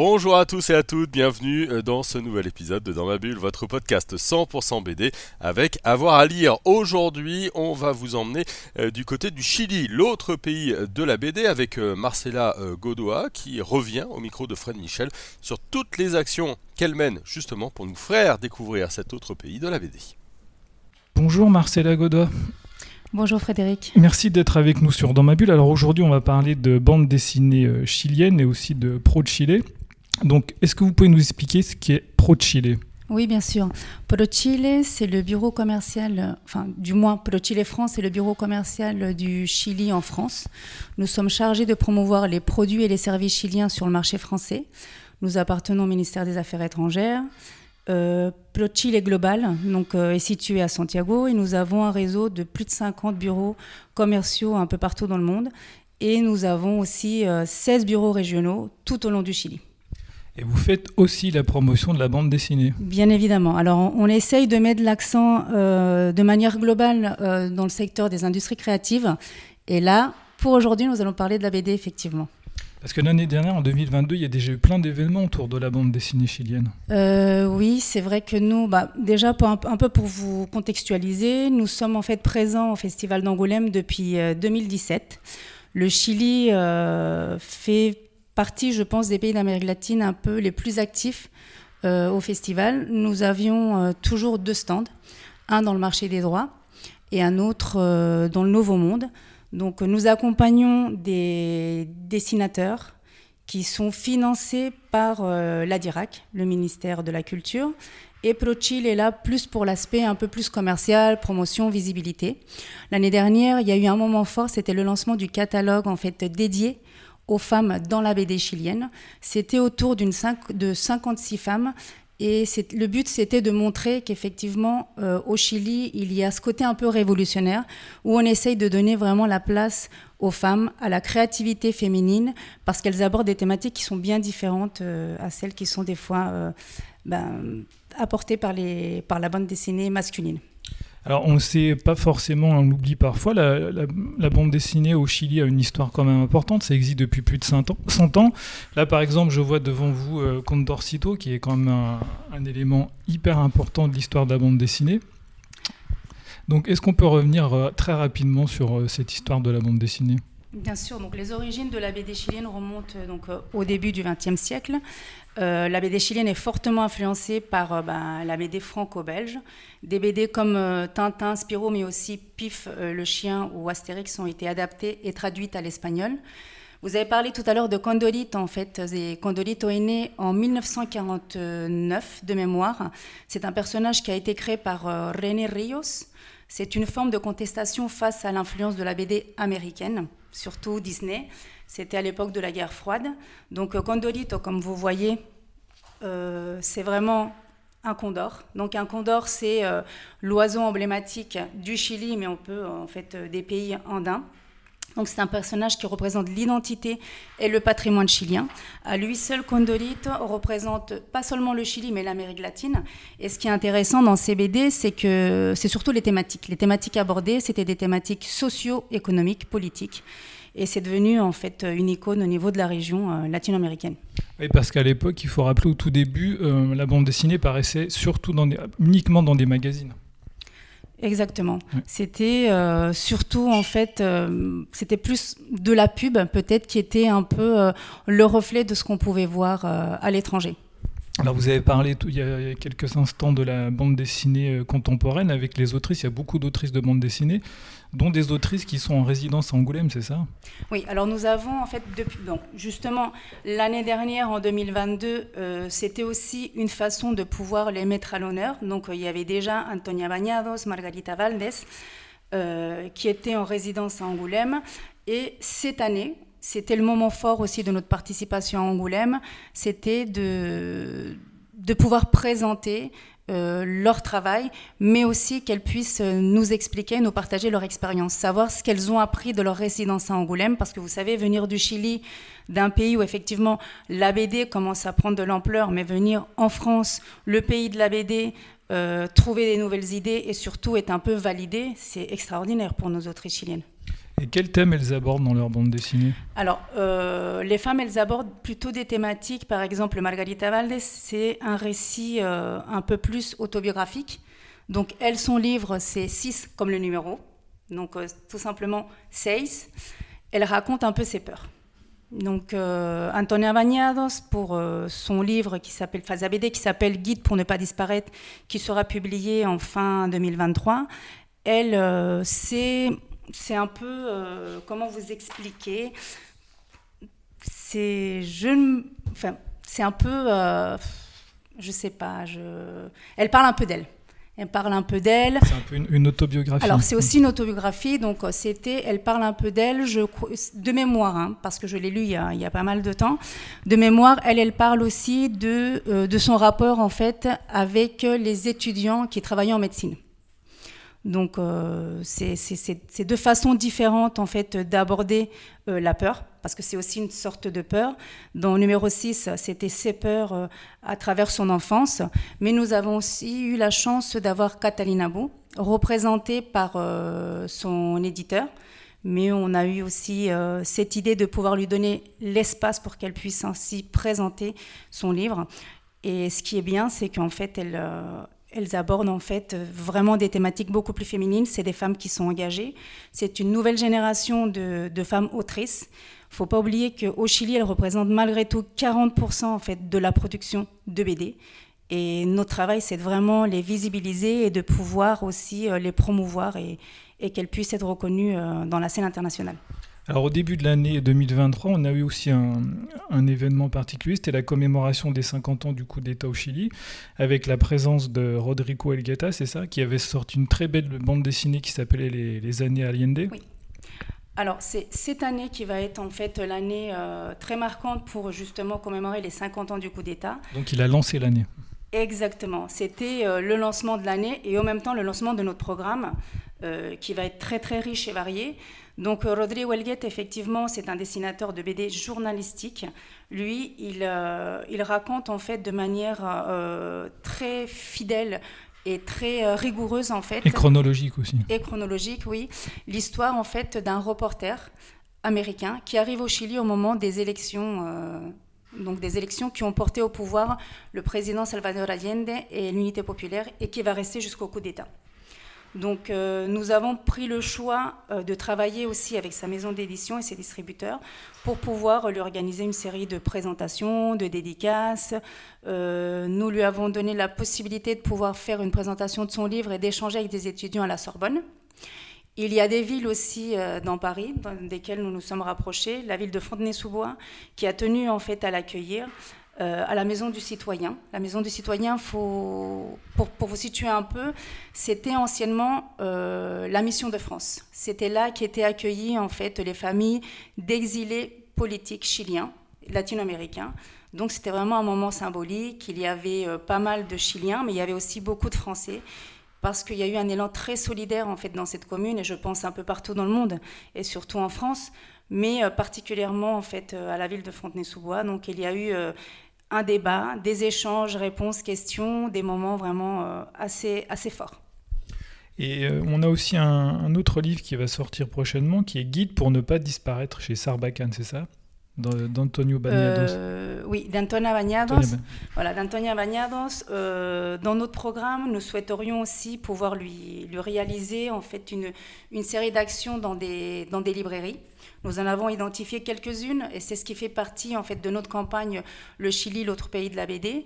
Bonjour à tous et à toutes, bienvenue euh, dans ce nouvel épisode de Dans ma bulle, votre podcast 100% BD avec avoir à lire. Aujourd'hui, on va vous emmener euh, du côté du Chili, l'autre pays de la BD, avec euh, Marcella Godoa qui revient au micro de Fred Michel sur toutes les actions qu'elle mène justement pour nous faire découvrir cet autre pays de la BD. Bonjour Marcella Godoa. Bonjour Frédéric. Merci d'être avec nous sur Dans ma bulle. Alors aujourd'hui, on va parler de bande dessinée chilienne et aussi de Pro Chile. Donc, est-ce que vous pouvez nous expliquer ce qui est ProChile? Oui, bien sûr. ProChile, c'est le bureau commercial, enfin, du moins, ProChile France, c'est le bureau commercial du Chili en France. Nous sommes chargés de promouvoir les produits et les services chiliens sur le marché français. Nous appartenons au ministère des Affaires étrangères. Euh, ProChile Global donc, euh, est situé à Santiago et nous avons un réseau de plus de 50 bureaux commerciaux un peu partout dans le monde. Et nous avons aussi 16 euh, bureaux régionaux tout au long du Chili. Et vous faites aussi la promotion de la bande dessinée. Bien évidemment. Alors, on, essaye de mettre l'accent euh, de manière globale euh, dans le secteur des industries créatives. Et là, pour aujourd'hui, nous allons parler de la BD, effectivement. Parce que l'année dernière, en 2022, il y a déjà eu plein d'événements autour de la bande dessinée chilienne. Euh, oui, c'est vrai que nous, bah, déjà un, un, peu pour vous contextualiser, nous sommes en fait présents au Festival d'Angoulême depuis 2017. Le Chili fait partie, je pense, des pays d'Amérique latine un peu les plus actifs euh, au festival. Nous avions euh, toujours deux stands, un dans le marché des droits et un autre euh, dans le Nouveau Monde. Donc nous accompagnons des dessinateurs qui sont financés par l'ADIRAC, le ministère de la Culture, et ProChil est là plus pour l'aspect un peu plus commercial, promotion, visibilité. L'année dernière, il y a eu un moment fort, c'était le lancement du catalogue en fait dédié aux femmes dans la BD chilienne. C'était autour de 56 femmes et le but, c'était de montrer qu'effectivement, euh, au Chili, il y a ce côté un peu révolutionnaire où on essaye de donner vraiment la place aux femmes, à la créativité féminine, parce qu'elles abordent des thématiques qui sont bien différentes euh, à celles qui sont des fois euh, ben, apportées par la bande dessinée masculine. Alors on ne sait pas forcément, on l'oublie parfois, la, bande dessinée au Chili a une histoire quand même importante, ça existe depuis plus de 100 ans. Là par exemple je vois devant vous euh, Condorcito qui est quand même un, élément hyper important de l'histoire de la bande dessinée. Donc est-ce qu'on peut revenir euh, très rapidement sur euh, cette histoire de la bande dessinée? Bien sûr, donc les origines de la BD chilienne remontent donc au début du XXe siècle. Euh, la BD chilienne est fortement influencée par euh, ben, la BD franco-belge. Des BD comme euh, Tintin, Spirou, mais aussi Pif le chien ou Astérix ont été adaptés et traduites à l'espagnol. Vous avez parlé tout à l'heure de Condorito, en fait. Condorito est né en 1949, de mémoire. C'est un personnage qui a été créé par René Rios. C'est une forme de contestation face à l'influence de la BD américaine, surtout Disney. C'était à l'époque de la guerre froide. Donc euh, Condorito, comme vous voyez, euh, c'est vraiment un condor. Donc un condor, c'est euh, l'oiseau emblématique du Chili, mais on peut en fait des pays andins. Donc c'est un personnage qui représente l'identité et le patrimoine chilien. À lui seul, Condorito représente pas seulement le Chili, mais l'Amérique latine. Et ce qui est intéressant dans ces BD, c'est que c'est surtout les thématiques. Les thématiques abordées, c'était des thématiques socio-économiques, politiques et c'est devenu en fait une icône au niveau de la région euh, latino-américaine. Oui, parce qu'à l'époque, il faut rappeler au tout début, euh, la bande dessinée paraissait surtout dans uniquement dans des magazines. Exactement. C'était euh, surtout en fait, c'était plus de la pub peut-être qui était un peu le reflet de ce qu'on pouvait voir à l'étranger. Alors vous avez parlé il y a quelques instants de la bande dessinée contemporaine avec les autrices. Il y a beaucoup d'autrices de bande dessinée dont des autrices qui sont en résidence à Angoulême, c'est ça? Oui, alors nous avons en fait, depuis, bon, justement, l'année dernière, en 2022, euh, c'était aussi une façon de pouvoir les mettre à l'honneur. Donc euh, il y avait déjà Antonia Bañados, Margarita Valdés, euh, qui étaient en résidence à Angoulême. Et cette année, c'était le moment fort aussi de notre participation à Angoulême, c'était de de pouvoir présenter euh, leur travail, mais aussi qu'elles puissent euh, nous expliquer, nous partager leur expérience, savoir ce qu'elles ont appris de leur résidence à Angoulême, parce que vous savez, venir du Chili, d'un pays où effectivement la BD commence à prendre de l'ampleur, mais venir en France, le pays de la BD, euh, trouver des nouvelles idées et surtout être un peu validé, c'est extraordinaire pour nos autrices chiliennes. Et quels thèmes elles abordent dans leur bande dessinée Alors, euh, les femmes, elles abordent plutôt des thématiques. Par exemple, Margarita Valdés, c'est un récit euh, un peu plus autobiographique. Donc, elle, son livre, c'est 6 comme le numéro. Donc, euh, tout simplement 6. Elle raconte un peu ses peurs. Donc, Antonia Bañados, pour son livre qui s'appelle Fazabede, qui s'appelle Guide pour ne pas disparaître, qui sera publié en fin 2023, elle, c'est c'est un peu, euh, comment vous expliquer? C'est, je, enfin, c'est un peu, euh, je sais pas, je, elle parle un peu d'elle. Elle parle un peu d'elle. C'est un peu une, autobiographie. Alors c'est aussi une autobiographie, donc euh, c'était, elle parle un peu d'elle, je, de mémoire, hein, parce que je l'ai lu il y, a, il y, a, pas mal de temps. De mémoire, elle, elle parle aussi de, euh, de son rapport en fait avec les étudiants qui travaillaient en médecine. Donc, euh, c'est deux façons différentes en fait d'aborder euh, la peur, parce que c'est aussi une sorte de peur. Dans le numéro 6, c'était ses peurs euh, à travers son enfance, mais nous avons aussi eu la chance d'avoir Catalina Bou, représentée par son éditeur. Mais on a eu aussi cette idée de pouvoir lui donner l'espace pour qu'elle puisse ainsi présenter son livre. Et ce qui est bien, c'est qu'en fait, elle, elles abordent en fait vraiment des thématiques beaucoup plus féminines. C'est des femmes qui sont engagées. C'est une nouvelle génération de, femmes autrices. Il ne faut pas oublier qu'au Chili, elles représentent malgré tout 40% en fait de la production de BD. Et notre travail, c'est vraiment les visibiliser et de pouvoir aussi euh, les promouvoir et, qu'elles puissent être reconnues euh, dans la scène internationale. Alors au début de l'année 2023, on a eu aussi un, événement particulier, c'était la commémoration des 50 ans du coup d'État au Chili, avec la présence de Rodrigo Elgueta, c'est ça, qui avait sorti une très belle bande dessinée qui s'appelait les, années Allende. Oui. Alors c'est cette année qui va être en fait l'année euh, très marquante pour justement commémorer les 50 ans du coup d'État. Donc il a lancé l'année. Exactement, c'était euh, le lancement de l'année et en même temps le lancement de notre programme euh, qui va être très très riche et varié. Donc euh, Rodrigo Elguet, effectivement, c'est un dessinateur de BD journalistique. Lui, il, euh, il raconte en fait de manière euh, très fidèle et très rigoureuse en fait. Et chronologique aussi. Et chronologique, oui. L'histoire en fait d'un reporter américain qui arrive au Chili au moment des élections. donc des élections qui ont porté au pouvoir le président Salvador Allende et l'unité populaire et qui va rester jusqu'au coup d'État. Donc euh, nous avons pris le choix euh, de travailler aussi avec sa maison d'édition et ses distributeurs pour pouvoir lui organiser une série de présentations, de dédicaces. Euh, nous lui avons donné la possibilité de pouvoir faire une présentation de son livre et d'échanger avec des étudiants à la Sorbonne. Il y a des villes aussi dans Paris, dans lesquelles nous nous sommes rapprochés. La ville de Fontenay-sous-Bois, qui a tenu en fait à l'accueillir. Euh, à la Maison du Citoyen. La Maison du Citoyen, pour vous situer un peu, c'était anciennement euh, la mission de France. C'était là qu'étaient accueillies en fait les familles d'exilés politiques chiliens, latino-américains. Donc c'était vraiment un moment symbolique. Il y avait euh, pas mal de Chiliens, mais il y avait aussi beaucoup de Français parce qu'il y a eu un élan très solidaire en fait dans cette commune et je pense un peu partout dans le monde et surtout en France, mais particulièrement en fait à la ville de Fontenay-sous-Bois. Donc il y a eu un débat, des échanges, réponses, questions, des moments vraiment euh, assez, assez forts. Et euh, on a aussi un, autre livre qui va sortir prochainement, qui est Guide pour ne pas disparaître chez Sarbacane, c'est ça? D'Antonio Bagnados. Euh, oui, d'Antonia Bagnados. Voilà, d'Antonia Bagnados. dans notre programme, nous souhaiterions aussi pouvoir lui, lui réaliser en fait une, une série d'actions dans des, dans des librairies. Nous en avons identifié quelques-unes et c'est ce qui fait partie en fait de notre campagne Le Chili, l'autre pays de la BD.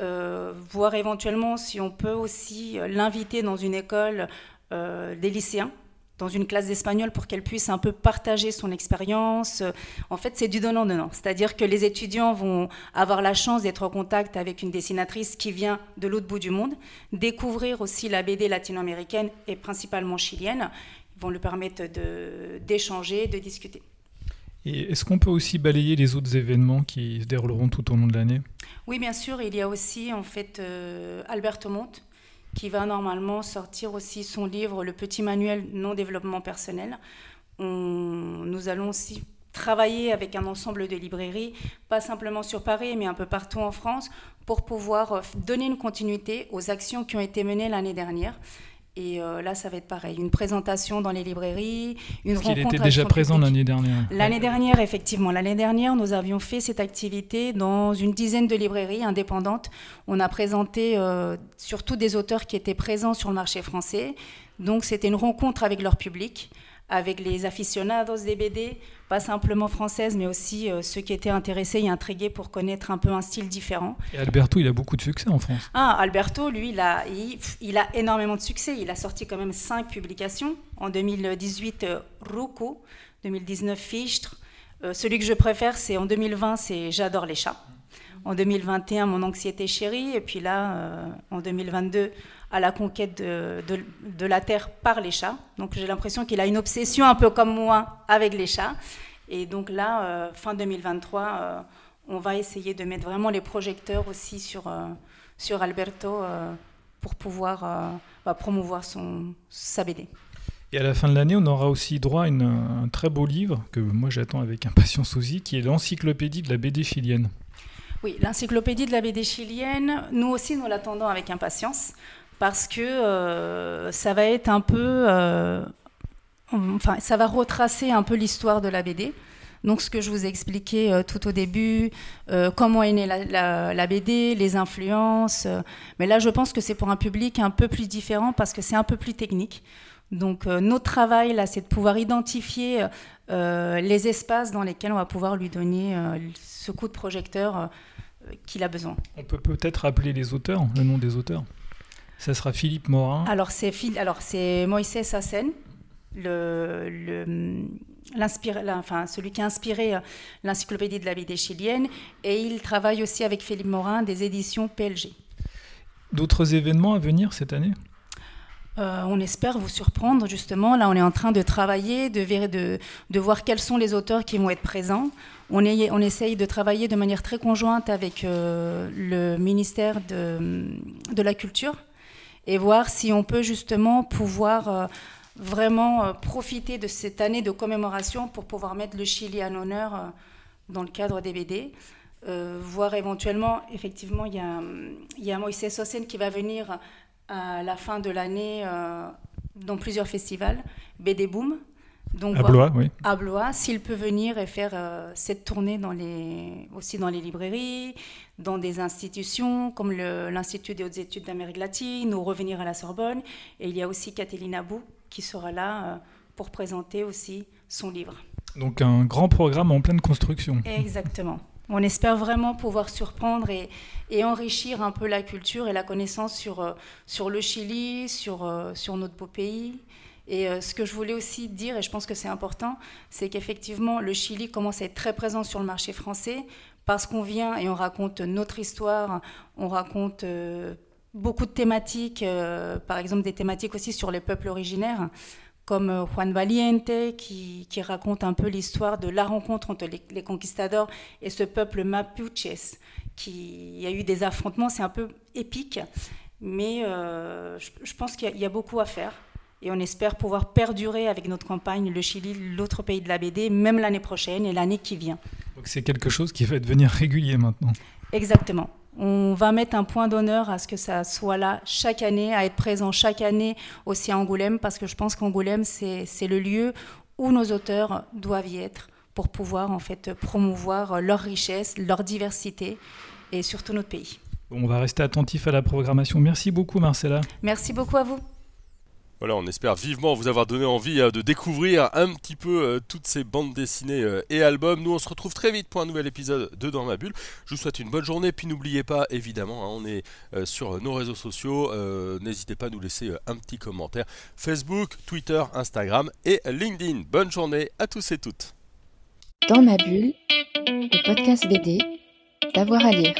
Euh, voir éventuellement si on peut aussi l'inviter dans une école euh, des lycéens dans une classe d'espagnol pour qu'elle puisse un peu partager son expérience. En fait, c'est du donnant-donnant. C'est-à-dire que les étudiants vont avoir la chance d'être en contact avec une dessinatrice qui vient de l'autre bout du monde, découvrir aussi la BD latino-américaine et principalement chilienne, vont lui permettre d'échanger, de, discuter. Et est-ce qu'on peut aussi balayer les autres événements qui se dérouleront tout au long de l'année? Oui, bien sûr, il y a aussi en fait Alberto Monte qui va normalement sortir aussi son livre Le petit manuel non développement personnel. nous allons aussi travailler avec un ensemble de librairies, pas simplement sur Paris, mais un peu partout en France, pour pouvoir donner une continuité aux actions qui ont été menées l'année dernière. Et euh, là, ça va être pareil. Une présentation dans les librairies, une rencontre. Il était déjà présent l'année dernière. L'année dernière, effectivement. L'année dernière, nous avions fait cette activité dans une dizaine de librairies indépendantes. On a présenté euh, surtout des auteurs qui étaient présents sur le marché français. Donc, c'était une rencontre avec leur public avec les aficionados des BD, pas simplement françaises, mais aussi euh, ceux qui étaient intéressés et intrigués pour connaître un peu un style différent. Et Alberto, il a beaucoup de succès en France. Ah, Alberto, lui, il a, il, a énormément de succès. Il a sorti quand même cinq publications. En 2018, euh, Ruko, 2019, Fichtre. Euh, celui que je préfère, c'est en 2020, c'est J'adore les chats. En 2021, Mon anxiété chérie. Et puis là, en 2022, à la conquête de, la terre par les chats. Donc j'ai l'impression qu'il a une obsession un peu comme moi avec les chats. Et donc là, euh, fin 2023, euh, on va essayer de mettre vraiment les projecteurs aussi sur, euh, sur Alberto pour pouvoir bah, promouvoir son, sa BD. Et à la fin de l'année, on aura aussi droit à un très beau livre que moi j'attends avec impatience aussi, qui est l'encyclopédie de la BD chilienne. Oui, l'encyclopédie de la BD chilienne, nous aussi nous l'attendons avec impatience parce que euh, ça va être un peu, euh, enfin, ça va retracer un peu l'histoire de la BD. Donc, ce que je vous ai expliqué euh, tout au début, comment est née la, BD, les influences. mais là, je pense que c'est pour un public un peu plus différent parce que c'est un peu plus technique. Donc, notre travail, là, c'est de pouvoir identifier les espaces dans lesquels on va pouvoir lui donner ce coup de projecteur qu'il a besoin. On peut peut-être appeler les auteurs, le nom des auteurs ça sera Philippe Morin. Alors c'est alors c'est Moïse Sassen, le, le enfin, celui qui a inspiré euh, l'encyclopédie de la BD chilienne, et il travaille aussi avec Philippe Morin des éditions PLG. D'autres événements à venir cette année? Euh, on espère vous surprendre justement. Là, on est en train de travailler, de, voir quels sont les auteurs qui vont être présents. On, essaye de travailler de manière très conjointe avec euh, le ministère de, la Culture et voir si on peut justement pouvoir euh, vraiment profiter de cette année de commémoration pour pouvoir mettre le Chili en honneur dans le cadre des BD. voir éventuellement, effectivement, il y a, il y a Moïse Sosen qui va venir à la fin de l'année dans plusieurs festivals, BD Boom, donc, à Blois, oui. À Blois, s'il peut venir et faire euh, cette tournée dans les, aussi dans les librairies, dans des institutions comme l'Institut des hautes études d'Amérique latine ou revenir à la Sorbonne. Et il y a aussi Kathleen Abou qui sera là euh, pour présenter aussi son livre. Donc un grand programme en pleine construction. Exactement. On espère vraiment pouvoir surprendre et, enrichir un peu la culture et la connaissance sur, euh, le Chili, sur, sur notre beau pays. Et euh, ce que je voulais aussi dire, et je pense que c'est important, c'est qu'effectivement, le Chili commence à être très présent sur le marché français parce qu'on vient et on raconte notre histoire, on raconte euh, beaucoup de thématiques, euh, par exemple des thématiques aussi sur les peuples originaires, comme Juan Valiente, qui, qui raconte un peu l'histoire de la rencontre entre les, les, conquistadors et ce peuple mapuches, qui y a eu des affrontements, c'est un peu épique, mais je, je, pense qu'il y, y a beaucoup à faire et on espère pouvoir perdurer avec notre campagne le Chili, l'autre pays de la BD, même l'année prochaine et l'année qui vient. Donc c'est quelque chose qui va devenir régulier maintenant. Exactement. On va mettre un point d'honneur à ce que ça soit là chaque année, à être présent chaque année aussi à Angoulême, parce que je pense qu'Angoulême, c'est le lieu où nos auteurs doivent y être pour pouvoir en fait promouvoir leur richesse, leur diversité et surtout notre pays. On va rester attentif à la programmation. Merci beaucoup Marcella. Merci beaucoup à vous. Voilà, on espère vivement vous avoir donné envie euh, de découvrir un petit peu euh, toutes ces bandes dessinées euh, et albums. Nous, on se retrouve très vite pour un nouvel épisode de Dans ma bulle. Je vous souhaite une bonne journée, puis n'oubliez pas, évidemment, hein, on est sur nos réseaux sociaux. N'hésitez pas à nous laisser un petit commentaire. Facebook, Twitter, Instagram et LinkedIn. Bonne journée à tous et toutes. Dans ma bulle, le podcast BD, d'avoir à lire.